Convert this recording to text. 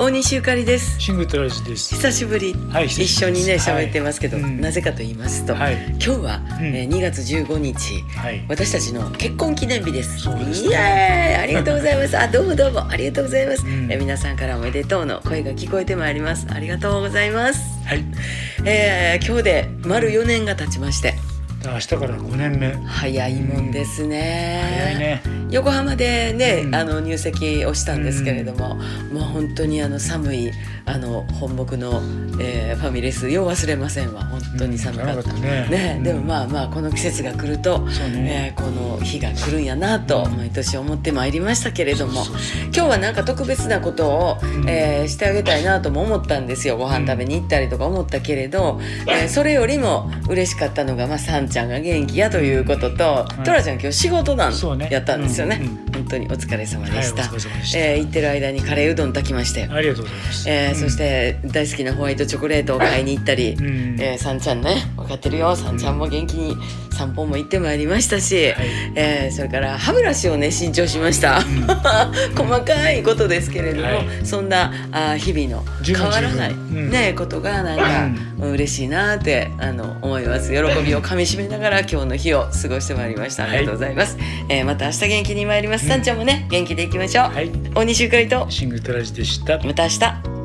大西ゆかりです。シングルトラジです。久しぶり、はい一緒にね喋ってますけど、はいうん。なぜかと言いますと、はい。今日は、うん。えー2月15日はい。私たちの結婚記念日です。ね。イエーイ。ありがとうございます。あどうもどうも。ありがとうございます、うん。えー皆さんからおめでとうの声が聞こえてまいります。ありがとうございます。はい。えー今日で丸4年が経ちまして。明日から5年目。早いもんですね。早いね。横浜でね、うん。あの入籍をしたんですけれども、もう本当にあの寒いあの本木の、えーファミレスよう忘れませんわ。本当に寒かった,、ねうん。でもまあまあこの季節が来ると、ね。えーこの日が来るんやなとうん。毎年思ってまいりましたけれども、今日はなんか特別なことを、ん。えーしてあげたいなとも思ったんですよ。ご飯食べに行ったりとか思ったけれど、えーそれよりも嬉しかったのが、まあ、さんちゃんが元気やということと、いトラちゃん今日仕事なんやったんですよねうんうん。本当にお疲れ様でした、疲れ様でした。えー行ってる間にカレーうどん炊きましたよ、ありがとうございます。えーうん。そし、て大好きなホワイトチョコレートを買いに行ったり、うん。えー、さんちゃんね分かってるよ。さんちゃんも元気に散歩も行ってまいりましたし、はい。えーそれから歯ブラシをね新調しました、細かいことですけれども、はい。そんなあー日々の変わらない、ねことがなんか、嬉しいなってあの思います。喜びをかみしめながら今日の日を過ごしてまいりました。ありがとうございます、えーまた明日元気に参ります、さん。ちゃんもね元気でいきましょう、はい。大西ゆかりとシングルトラジでした。また明日